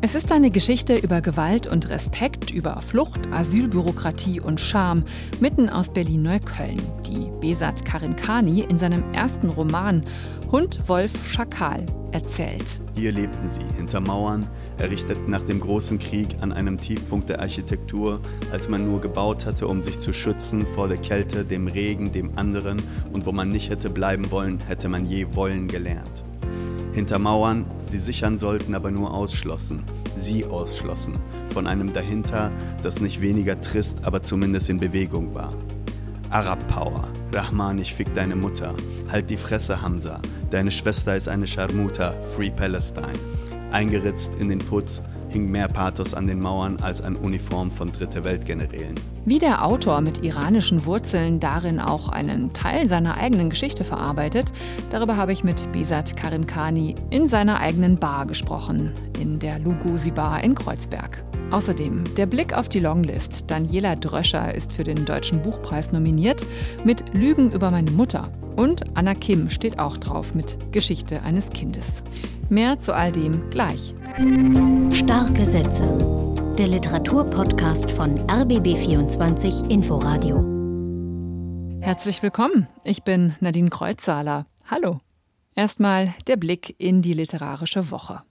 Es ist eine Geschichte über Gewalt und Respekt, über Flucht, Asylbürokratie und Scham, mitten aus Berlin-Neukölln, die Besat Karimkani in seinem ersten Roman Hund, Wolf, Schakal erzählt. Hier lebten sie, hinter Mauern, errichtet nach dem großen Krieg an einem Tiefpunkt der Architektur, als man nur gebaut hatte, um sich zu schützen vor der Kälte, dem Regen, dem anderen und wo man nicht hätte bleiben wollen, hätte man je wollen gelernt. Hinter Mauern, die sichern sollten, aber nur ausschlossen, sie ausschlossen, von einem dahinter, das nicht weniger trist, aber zumindest in Bewegung war. Arab Power, Rahman, ich fick deine Mutter, halt die Fresse Hamza, deine Schwester ist eine Scharmuta, Free Palestine. Eingeritzt in den Putz, hing mehr Pathos an den Mauern als an Uniform von Dritte Weltgenerälen. Wie der Autor mit iranischen Wurzeln darin auch einen Teil seiner eigenen Geschichte verarbeitet, darüber habe ich mit Besat Karimkani in seiner eigenen Bar gesprochen, in der Lugosi Bar in Kreuzberg. Außerdem der Blick auf die Longlist. Daniela Dröscher ist für den Deutschen Buchpreis nominiert mit Lügen über meine Mutter. Und Anna Kim steht auch drauf mit Geschichte eines Kindes. Mehr zu all dem gleich. Starke Sätze. Der Literaturpodcast von RBB24 Inforadio. Herzlich willkommen. Ich bin Nadine Kreuzsaler. Hallo. Erstmal der Blick in die literarische Woche.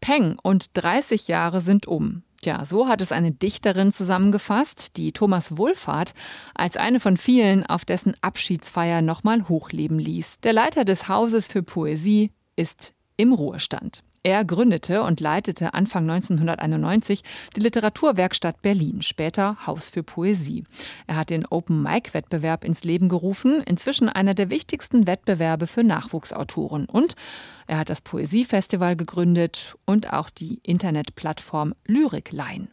Peng und 30 Jahre sind um. Tja, so hat es eine Dichterin zusammengefasst, die Thomas Wohlfahrt als eine von vielen auf dessen Abschiedsfeier nochmal hochleben ließ. Der Leiter des Hauses für Poesie ist im Ruhestand. Er gründete und leitete Anfang 1991 die Literaturwerkstatt Berlin, später Haus für Poesie. Er hat den Open Mic Wettbewerb ins Leben gerufen, inzwischen einer der wichtigsten Wettbewerbe für Nachwuchsautoren. Und er hat das Poesiefestival gegründet und auch die Internetplattform Lyrikline.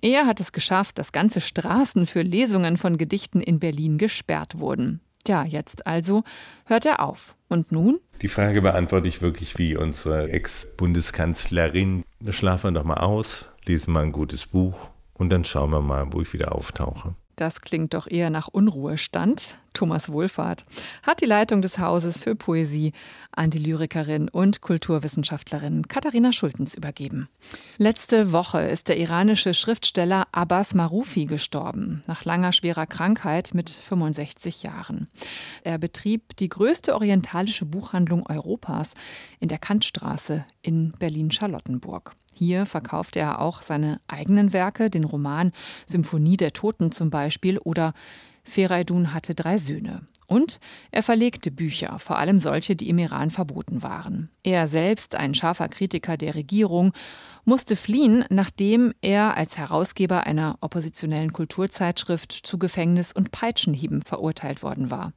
Er hat es geschafft, dass ganze Straßen für Lesungen von Gedichten in Berlin gesperrt wurden. Tja, jetzt also hört er auf. Und nun? Die Frage beantworte ich wirklich wie unsere Ex-Bundeskanzlerin. Schlafen wir doch mal aus, lesen mal ein gutes Buch und dann schauen wir mal, wo ich wieder auftauche. Das klingt doch eher nach Unruhestand. Thomas Wohlfahrt hat die Leitung des Hauses für Poesie an die Lyrikerin und Kulturwissenschaftlerin Katharina Schultens übergeben. Letzte Woche ist der iranische Schriftsteller Abbas Marufi gestorben, nach langer schwerer Krankheit mit 65 Jahren. Er betrieb die größte orientalische Buchhandlung Europas in der Kantstraße in Berlin-Charlottenburg. Hier verkaufte er auch seine eigenen Werke, den Roman Symphonie der Toten zum Beispiel oder Feraydun hatte drei Söhne. Und er verlegte Bücher, vor allem solche, die im Iran verboten waren. Er selbst, ein scharfer Kritiker der Regierung, musste fliehen, nachdem er als Herausgeber einer oppositionellen Kulturzeitschrift zu Gefängnis und Peitschenhieben verurteilt worden war.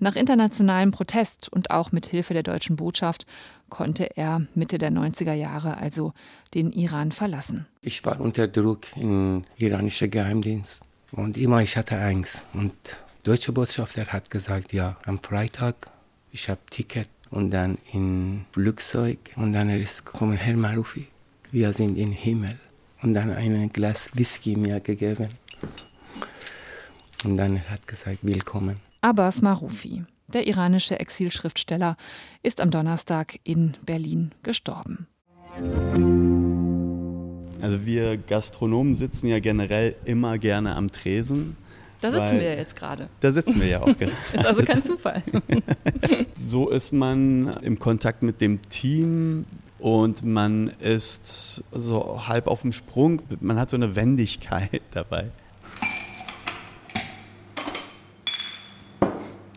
Nach internationalem Protest und auch mit Hilfe der deutschen Botschaft konnte er Mitte der 90er Jahre also den Iran verlassen. Ich war unter Druck im iranischen Geheimdienst und immer ich hatte Angst. Und der deutsche Botschafter hat gesagt, ja, am Freitag, ich habe Ticket und dann in Flugzeug und dann ist gekommen Herr Marufi, wir sind im Himmel. Und dann ein Glas Whisky mir gegeben. Und dann hat gesagt, willkommen. Abbas Marufi, der iranische Exilschriftsteller, ist am Donnerstag in Berlin gestorben. Also wir Gastronomen sitzen ja generell immer gerne am Tresen. Da sitzen wir jetzt gerade. Da sitzen wir ja auch gerade. ist also kein Zufall. so ist man im Kontakt mit dem Team und man ist so halb auf dem Sprung. Man hat so eine Wendigkeit dabei.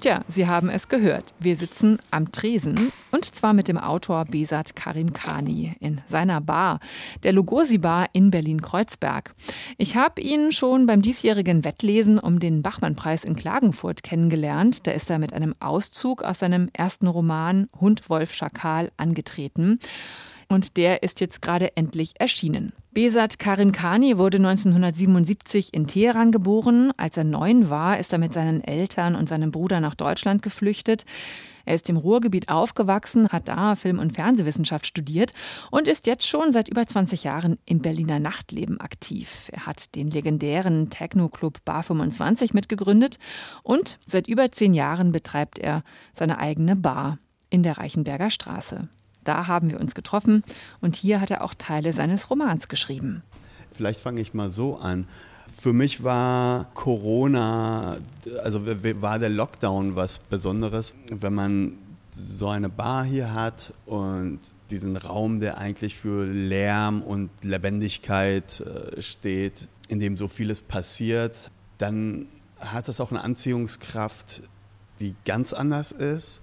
Tja, Sie haben es gehört. Wir sitzen am Tresen und zwar mit dem Autor Besat Karim Khani in seiner Bar, der Lugosi Bar in Berlin-Kreuzberg. Ich habe ihn schon beim diesjährigen Wettlesen um den Bachmann-Preis in Klagenfurt kennengelernt. Da ist er mit einem Auszug aus seinem ersten Roman Hund, Wolf, Schakal angetreten und der ist jetzt gerade endlich erschienen. Besat Karim Khani wurde 1977 in Teheran geboren. Als er neun war, ist er mit seinen Eltern und seinem Bruder nach Deutschland geflüchtet. Er ist im Ruhrgebiet aufgewachsen, hat da Film- und Fernsehwissenschaft studiert und ist jetzt schon seit über 20 Jahren im Berliner Nachtleben aktiv. Er hat den legendären Techno-Club Bar 25 mitgegründet und seit über zehn Jahren betreibt er seine eigene Bar in der Reichenberger Straße. Da haben wir uns getroffen und hier hat er auch Teile seines Romans geschrieben. Vielleicht fange ich mal so an. Für mich war Corona, also war der Lockdown was Besonderes, wenn man so eine Bar hier hat und diesen Raum, der eigentlich für Lärm und Lebendigkeit äh, steht, in dem so vieles passiert, dann hat das auch eine Anziehungskraft, die ganz anders ist,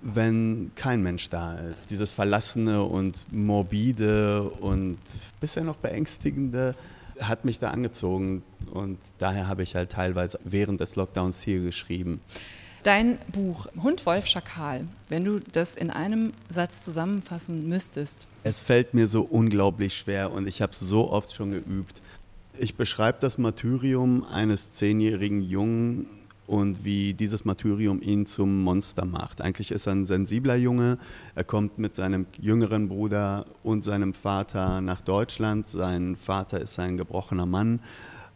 wenn kein Mensch da ist. Dieses Verlassene und Morbide und bisher noch Beängstigende hat mich da angezogen und daher habe ich halt teilweise während des Lockdowns hier geschrieben. Dein Buch Hund, Wolf, Schakal, wenn du das in einem Satz zusammenfassen müsstest. Es fällt mir so unglaublich schwer und ich habe es so oft schon geübt. Ich beschreibe das Martyrium eines zehnjährigen Jungen und wie dieses Martyrium ihn zum Monster macht. Eigentlich ist er ein sensibler Junge. Er kommt mit seinem jüngeren Bruder und seinem Vater nach Deutschland. Sein Vater ist ein gebrochener Mann.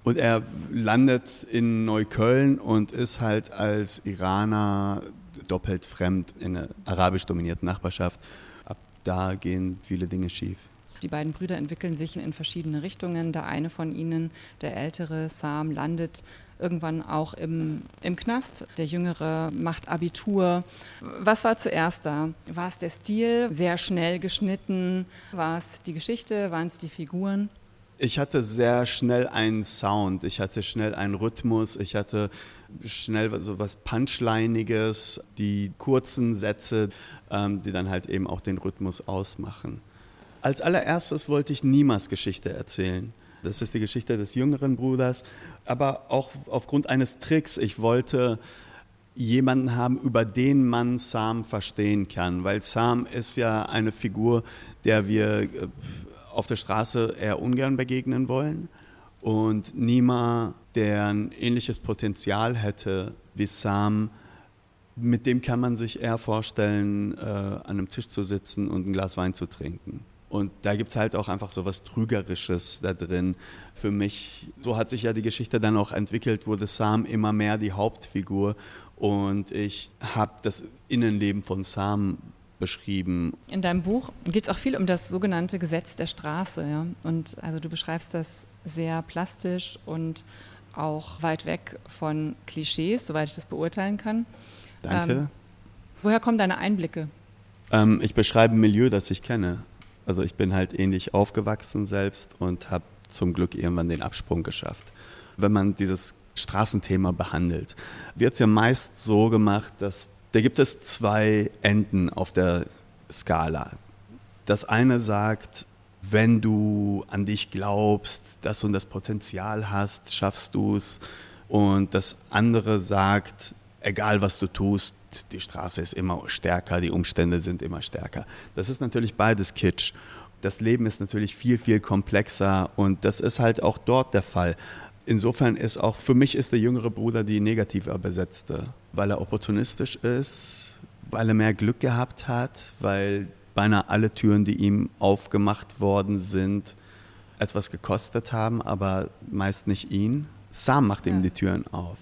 Und er landet in Neukölln und ist halt als Iraner doppelt fremd in einer arabisch dominierten Nachbarschaft. Ab da gehen viele Dinge schief. Die beiden Brüder entwickeln sich in verschiedene Richtungen. Der eine von ihnen, der ältere Sam, landet irgendwann auch im, im Knast. Der jüngere macht Abitur. Was war zuerst da? War es der Stil, sehr schnell geschnitten? War es die Geschichte? Waren es die Figuren? Ich hatte sehr schnell einen Sound, ich hatte schnell einen Rhythmus, ich hatte schnell so was Punchlineiges, die kurzen Sätze, ähm, die dann halt eben auch den Rhythmus ausmachen. Als allererstes wollte ich Nimas Geschichte erzählen. Das ist die Geschichte des jüngeren Bruders, aber auch aufgrund eines Tricks. Ich wollte jemanden haben, über den man Sam verstehen kann, weil Sam ist ja eine Figur, der wir äh, auf der Straße eher ungern begegnen wollen. Und Nima, der ein ähnliches Potenzial hätte wie Sam, mit dem kann man sich eher vorstellen, äh, an einem Tisch zu sitzen und ein Glas Wein zu trinken. Und da gibt es halt auch einfach so was Trügerisches da drin. Für mich, so hat sich ja die Geschichte dann auch entwickelt, wurde Sam immer mehr die Hauptfigur. Und ich habe das Innenleben von Sam beschrieben. In deinem Buch geht es auch viel um das sogenannte Gesetz der Straße. Ja? Und also du beschreibst das sehr plastisch und auch weit weg von Klischees, soweit ich das beurteilen kann. Danke. Ähm, woher kommen deine Einblicke? Ähm, ich beschreibe ein Milieu, das ich kenne. Also ich bin halt ähnlich aufgewachsen selbst und habe zum Glück irgendwann den Absprung geschafft. Wenn man dieses Straßenthema behandelt, wird es ja meist so gemacht, dass da gibt es zwei Enden auf der Skala. Das eine sagt, wenn du an dich glaubst, dass du das Potenzial hast, schaffst du es. Und das andere sagt, egal was du tust, die Straße ist immer stärker, die Umstände sind immer stärker. Das ist natürlich beides Kitsch. Das Leben ist natürlich viel, viel komplexer und das ist halt auch dort der Fall. Insofern ist auch, für mich ist der jüngere Bruder die negativer besetzte, weil er opportunistisch ist, weil er mehr Glück gehabt hat, weil beinahe alle Türen, die ihm aufgemacht worden sind, etwas gekostet haben, aber meist nicht ihn. Sam macht ihm ja. die Türen auf,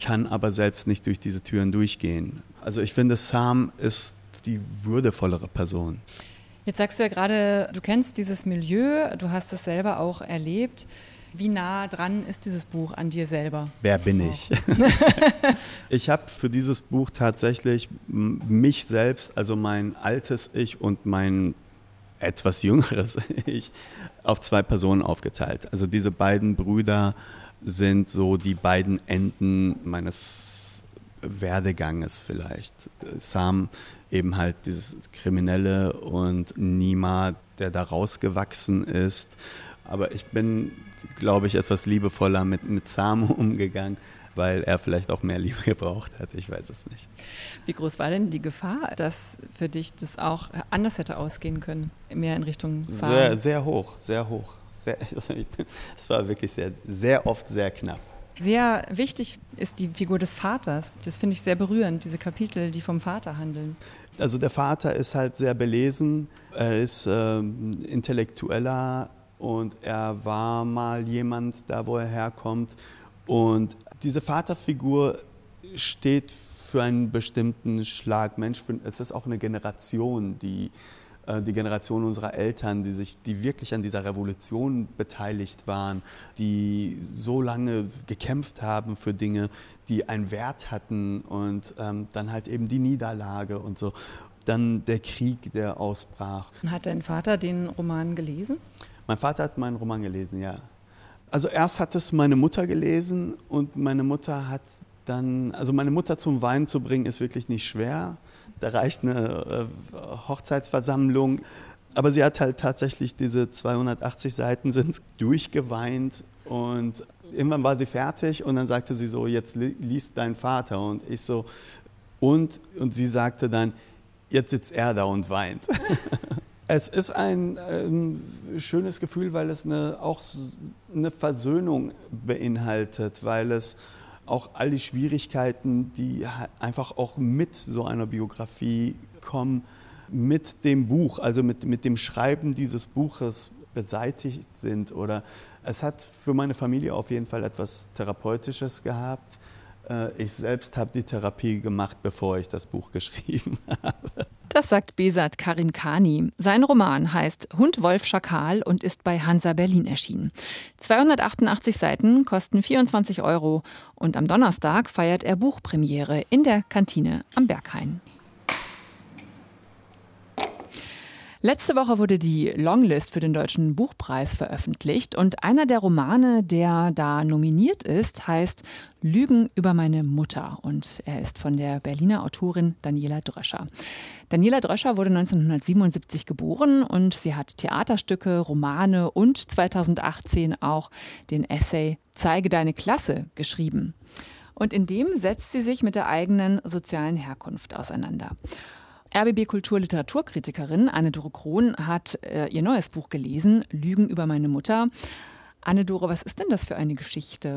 kann aber selbst nicht durch diese Türen durchgehen. Also ich finde, Sam ist die würdevollere Person. Jetzt sagst du ja gerade, du kennst dieses Milieu, du hast es selber auch erlebt. Wie nah dran ist dieses Buch an dir selber? Wer bin ich? ich habe für dieses Buch tatsächlich mich selbst, also mein altes Ich und mein etwas jüngeres Ich, auf zwei Personen aufgeteilt. Also diese beiden Brüder sind so die beiden Enden meines Werdeganges vielleicht. Sam eben halt dieses Kriminelle und Nima, der da rausgewachsen ist. Aber ich bin glaube ich, etwas liebevoller mit, mit Samu umgegangen, weil er vielleicht auch mehr Liebe gebraucht hat. Ich weiß es nicht. Wie groß war denn die Gefahr, dass für dich das auch anders hätte ausgehen können? Mehr in Richtung Sam? Sehr, sehr hoch, sehr hoch. Sehr, es war wirklich sehr, sehr oft sehr knapp. Sehr wichtig ist die Figur des Vaters. Das finde ich sehr berührend, diese Kapitel, die vom Vater handeln. Also der Vater ist halt sehr belesen, er ist ähm, intellektueller und er war mal jemand da, wo er herkommt. Und diese Vaterfigur steht für einen bestimmten Schlag Mensch. Es ist auch eine Generation, die die Generation unserer Eltern, die sich, die wirklich an dieser Revolution beteiligt waren, die so lange gekämpft haben für Dinge, die einen Wert hatten und ähm, dann halt eben die Niederlage und so. Dann der Krieg, der ausbrach. Hat dein Vater den Roman gelesen? Mein Vater hat meinen Roman gelesen, ja. Also erst hat es meine Mutter gelesen und meine Mutter hat dann, also meine Mutter zum Weinen zu bringen, ist wirklich nicht schwer. Da reicht eine äh, Hochzeitsversammlung. Aber sie hat halt tatsächlich diese 280 Seiten sind durchgeweint und irgendwann war sie fertig und dann sagte sie so, jetzt liest dein Vater und ich so, und? Und sie sagte dann, jetzt sitzt er da und weint. es ist ein, ein, schönes Gefühl, weil es eine, auch eine Versöhnung beinhaltet, weil es auch all die Schwierigkeiten, die einfach auch mit so einer Biografie kommen, mit dem Buch, also mit, mit dem Schreiben dieses Buches beseitigt sind. Oder es hat für meine Familie auf jeden Fall etwas Therapeutisches gehabt. Äh, ich selbst habe die Therapie gemacht, bevor ich das Buch geschrieben habe. Das sagt Besat Karim Kani. Sein Roman heißt Hund, Wolf, Schakal und ist bei Hansa Berlin erschienen. 288 Seiten kosten 24 Euro und am Donnerstag feiert er Buchpremiere in der Kantine am Berghain. Letzte Woche wurde die Longlist für den Deutschen Buchpreis veröffentlicht und einer der Romane, der da nominiert ist, heißt Lügen über meine Mutter und er ist von der Berliner Autorin Daniela Dröscher. Daniela Dröscher wurde 1977 geboren und sie hat Theaterstücke, Romane und 2018 auch den Essay Zeige deine Klasse geschrieben. Und in dem setzt sie sich mit der eigenen sozialen Herkunft auseinander. RBB Kultur-Literaturkritikerin Anne-Dore Krohn hat äh, ihr neues Buch gelesen, Lügen über meine Mutter. Anne-Dore, was ist denn das für eine Geschichte?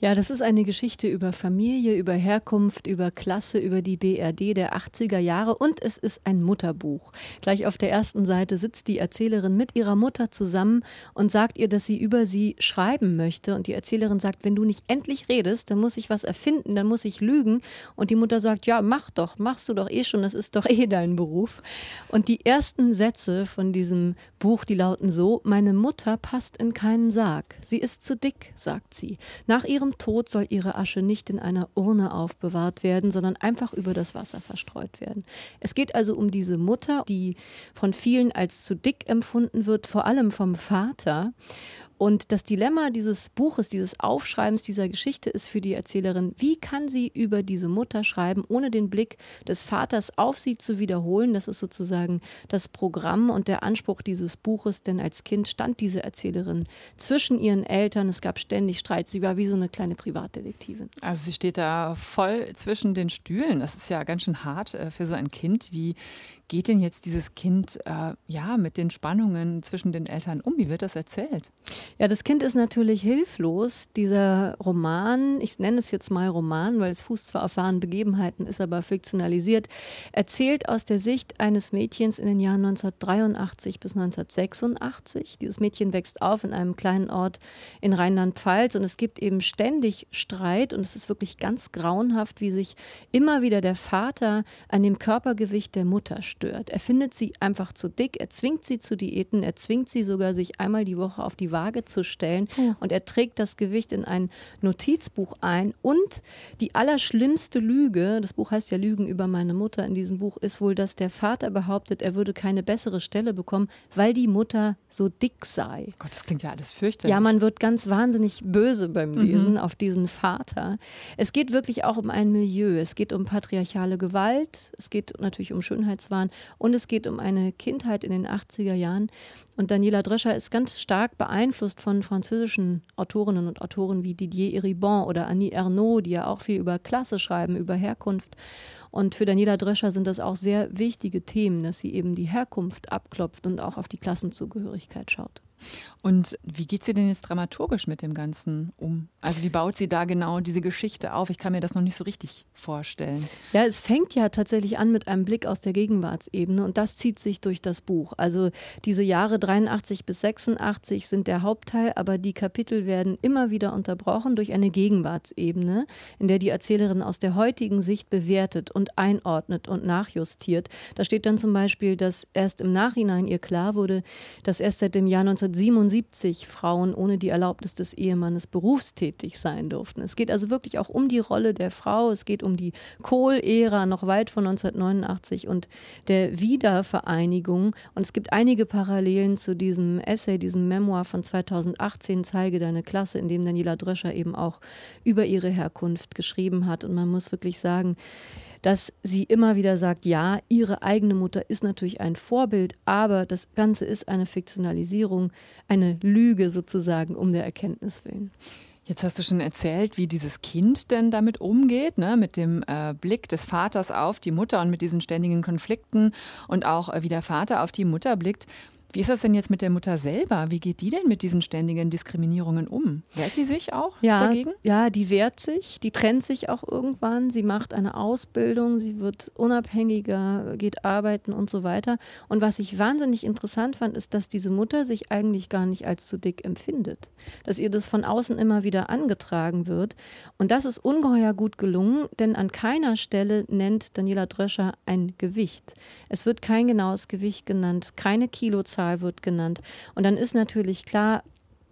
Ja, das ist eine Geschichte über Familie, über Herkunft, über Klasse, über die BRD der 80er Jahre und es ist ein Mutterbuch. Gleich auf der ersten Seite sitzt die Erzählerin mit ihrer Mutter zusammen und sagt ihr, dass sie über sie schreiben möchte. Und die Erzählerin sagt, wenn du nicht endlich redest, dann muss ich was erfinden, dann muss ich lügen. Und die Mutter sagt, ja, mach doch, machst du doch eh schon, das ist doch eh dein Beruf. Und die ersten Sätze von diesem Buch, die lauten so, meine Mutter passt in keinen Sarg. Sie ist zu dick, sagt sie. Nach ihrem ihrem Tod soll ihre Asche nicht in einer Urne aufbewahrt werden, sondern einfach über das Wasser verstreut werden. Es geht also um diese Mutter, die von vielen als zu dick empfunden wird, vor allem vom Vater. Und das Dilemma dieses Buches, dieses Aufschreibens dieser Geschichte ist für die Erzählerin, wie kann sie über diese Mutter schreiben, ohne den Blick des Vaters auf sie zu wiederholen. Das ist sozusagen das Programm und der Anspruch dieses Buches, denn als Kind stand diese Erzählerin zwischen ihren Eltern. Es gab ständig Streit. Sie war wie so eine kleine Privatdetektivin. Also sie steht da voll zwischen den Stühlen. Das ist ja ganz schön hart äh, für so ein Kind. Wie geht denn jetzt dieses Kind äh, ja mit den Spannungen zwischen den Eltern um? Wie wird das erzählt? Ja, das Kind ist natürlich hilflos. Dieser Roman, ich nenne es jetzt mal Roman, weil es fußt zwar auf wahren Begebenheiten, ist aber fiktionalisiert, erzählt aus der Sicht eines Mädchens in den Jahren 1983 bis 1986. Dieses Mädchen wächst auf in einem kleinen Ort in Rheinland-Pfalz und es gibt eben ständig Streit und es ist wirklich ganz grauenhaft, wie sich immer wieder der Vater an dem Körpergewicht der Mutter stört. Er findet sie einfach zu dick, er zwingt sie zu Diäten, er zwingt sie sogar, sich einmal die Woche auf die Waage zu stellen. Oh. Und er trägt das Gewicht in ein Notizbuch ein. Und die allerschlimmste Lüge, das Buch heißt ja Lügen über meine Mutter in diesem Buch, ist wohl, dass der Vater behauptet, er würde keine bessere Stelle bekommen, weil die Mutter so dick sei. Gott, das klingt ja alles fürchterlich. Ja, man wird ganz wahnsinnig böse beim mhm. Lesen mhm. auf diesen Vater. Es geht wirklich auch um ein Milieu. Es geht um patriarchale Gewalt. Es geht natürlich um Schönheitswahn. Und es geht um eine Kindheit in den 80er Jahren. Und Daniela Drescher ist ganz stark beeinflusst von französischen Autorinnen und Autoren wie Didier Eribon oder Annie Ernaux, die ja auch viel über Klasse schreiben, über Herkunft. Und für Daniela Drescher sind das auch sehr wichtige Themen, dass sie eben die Herkunft abklopft und auch auf die Klassenzugehörigkeit schaut. Und wie geht sie denn jetzt dramaturgisch mit dem Ganzen um? Also wie baut sie da genau diese Geschichte auf? Ich kann mir das noch nicht so richtig vorstellen. Ja, es fängt ja tatsächlich an mit einem Blick aus der Gegenwartsebene und das zieht sich durch das Buch. Also diese Jahre 83 bis 86 sind der Hauptteil, aber die Kapitel werden immer wieder unterbrochen durch eine Gegenwartsebene, in der die Erzählerin aus der heutigen Sicht bewertet und einordnet und nachjustiert. Da steht dann zum Beispiel, dass erst im Nachhinein ihr klar wurde, dass erst seit dem Jahr 1977 Frauen ohne die Erlaubnis des Ehemannes berufstätig sein durften. Es geht also wirklich auch um die Rolle der Frau. Es geht um die Kohl-Ära noch weit von 1989 und der Wiedervereinigung. Und es gibt einige Parallelen zu diesem Essay, diesem Memoir von 2018, Zeige deine Klasse, in dem Daniela Dröscher eben auch über ihre Herkunft geschrieben hat. Und man muss wirklich sagen, dass sie immer wieder sagt, ja, ihre eigene Mutter ist natürlich ein Vorbild, aber das Ganze ist eine Fiktionalisierung, eine Lüge sozusagen um der Erkenntnis willen. Jetzt hast du schon erzählt, wie dieses Kind denn damit umgeht, ne? mit dem äh, Blick des Vaters auf die Mutter und mit diesen ständigen Konflikten und auch äh, wie der Vater auf die Mutter blickt. Wie ist das denn jetzt mit der Mutter selber? Wie geht die denn mit diesen ständigen Diskriminierungen um? Wehrt die sich auch ja, dagegen? Ja, die wehrt sich. Die trennt sich auch irgendwann. Sie macht eine Ausbildung. Sie wird unabhängiger, geht arbeiten und so weiter. Und was ich wahnsinnig interessant fand, ist, dass diese Mutter sich eigentlich gar nicht als zu dick empfindet. Dass ihr das von außen immer wieder angetragen wird. Und das ist ungeheuer gut gelungen, denn an keiner Stelle nennt Daniela Dröscher ein Gewicht. Es wird kein genaues Gewicht genannt, keine Kilozahl Zahl wird genannt. Und dann ist natürlich klar,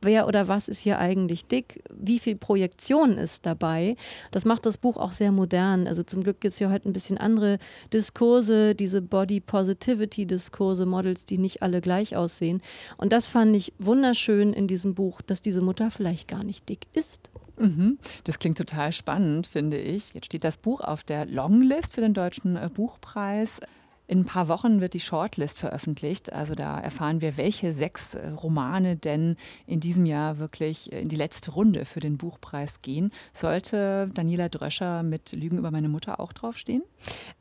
wer oder was ist hier eigentlich dick, wie viel Projektion ist dabei. Das macht das Buch auch sehr modern. Also zum Glück gibt es ja heute ein bisschen andere Diskurse, diese Body Positivity Diskurse, Models, die nicht alle gleich aussehen. Und das fand ich wunderschön in diesem Buch, dass diese Mutter vielleicht gar nicht dick ist. Mhm. Das klingt total spannend, finde ich. Jetzt steht das Buch auf der Longlist für den Deutschen äh, Buchpreis. In ein paar Wochen wird die Shortlist veröffentlicht. Also da erfahren wir, welche sechs äh, Romane denn in diesem Jahr wirklich in die letzte Runde für den Buchpreis gehen. Sollte Daniela Dröscher mit Lügen über meine Mutter auch draufstehen?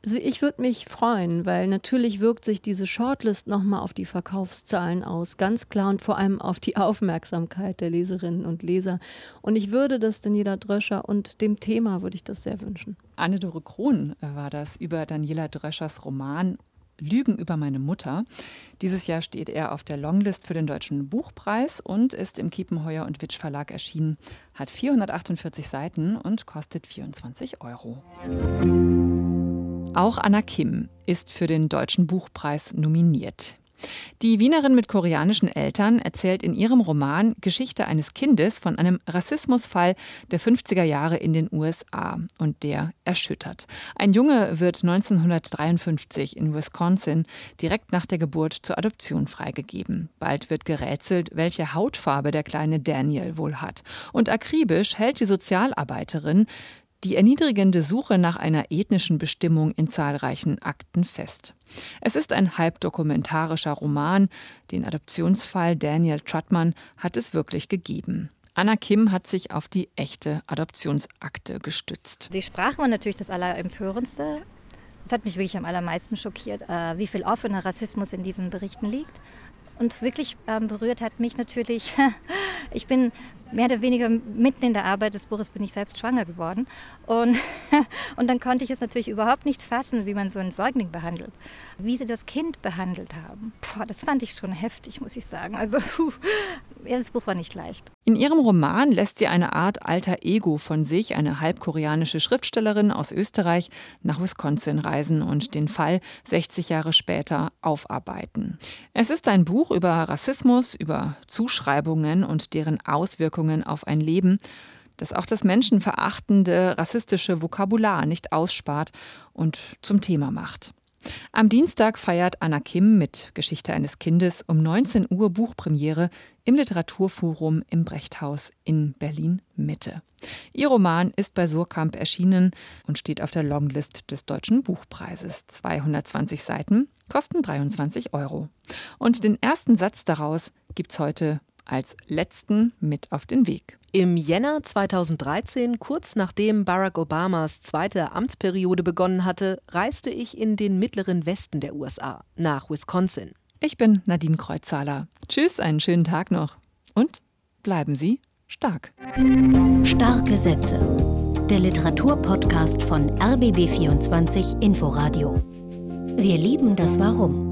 Also ich würde mich freuen, weil natürlich wirkt sich diese Shortlist nochmal auf die Verkaufszahlen aus, ganz klar und vor allem auf die Aufmerksamkeit der Leserinnen und Leser. Und ich würde das Daniela Dröscher und dem Thema würde ich das sehr wünschen. Anne-Dore Krohn äh, war das über Daniela Dröschers Roman Lügen über meine Mutter. Dieses Jahr steht er auf der Longlist für den Deutschen Buchpreis und ist im Kiepenheuer und Witsch Verlag erschienen, hat 448 Seiten und kostet 24 Euro. Auch Anna Kim ist für den Deutschen Buchpreis nominiert. Die Wienerin mit koreanischen Eltern erzählt in ihrem Roman Geschichte eines Kindes von einem Rassismusfall der 50er Jahre in den USA und der erschüttert. Ein Junge wird 1953 in Wisconsin direkt nach der Geburt zur Adoption freigegeben. Bald wird gerätselt, welche Hautfarbe der kleine Daniel wohl hat. Und akribisch hält die Sozialarbeiterin die erniedrigende Suche nach einer ethnischen Bestimmung in zahlreichen Akten fest. Es ist ein halbdokumentarischer Roman. Den Adoptionsfall Daniel Trutman hat es wirklich gegeben. Anna Kim hat sich auf die echte Adoptionsakte gestützt. Die Sprache war natürlich das Allerempörendste. Das hat mich wirklich am allermeisten schockiert, äh, wie viel offener Rassismus in diesen Berichten liegt. Und wirklich ähm, berührt hat mich natürlich, ich bin mehr oder weniger mitten in der Arbeit des Buches bin ich selbst schwanger geworden. Und, und dann konnte ich es natürlich überhaupt nicht fassen, wie man so einen Säugling behandelt. Wie sie das Kind behandelt haben. Boah, das fand ich schon heftig, muss ich sagen. Also, puh, das Buch war nicht leicht. In ihrem Roman lässt sie eine Art alter Ego von sich, eine halbkoreanische Schriftstellerin aus Österreich, nach Wisconsin reisen und den Fall 60 Jahre später aufarbeiten. Es ist ein Buch über Rassismus, über Zuschreibungen und deren Auswirkungen Auswirkungen auf ein Leben, das auch das menschenverachtende, rassistische Vokabular nicht ausspart und zum Thema macht. Am Dienstag feiert Anna Kim mit Geschichte eines Kindes um 19 Uhr Buchpremiere im Literaturforum im Brechthaus in Berlin Mitte. Ihr Roman ist bei Surkamp erschienen und steht auf der Longlist des Deutschen Buchpreises. 220 Seiten kosten 23 Euro. Und den ersten Satz daraus gibt's heute als letzten mit auf den Weg. Im Jänner 2013, kurz nachdem Barack Obamas zweite Amtsperiode begonnen hatte, reiste ich in den mittleren Westen der USA, nach Wisconsin. Ich bin Nadine Kreuzhaler. Tschüss, einen schönen Tag noch. Und bleiben Sie stark. Starke Sätze. Der Literaturpodcast von RBB24 Inforadio. Wir lieben das Warum.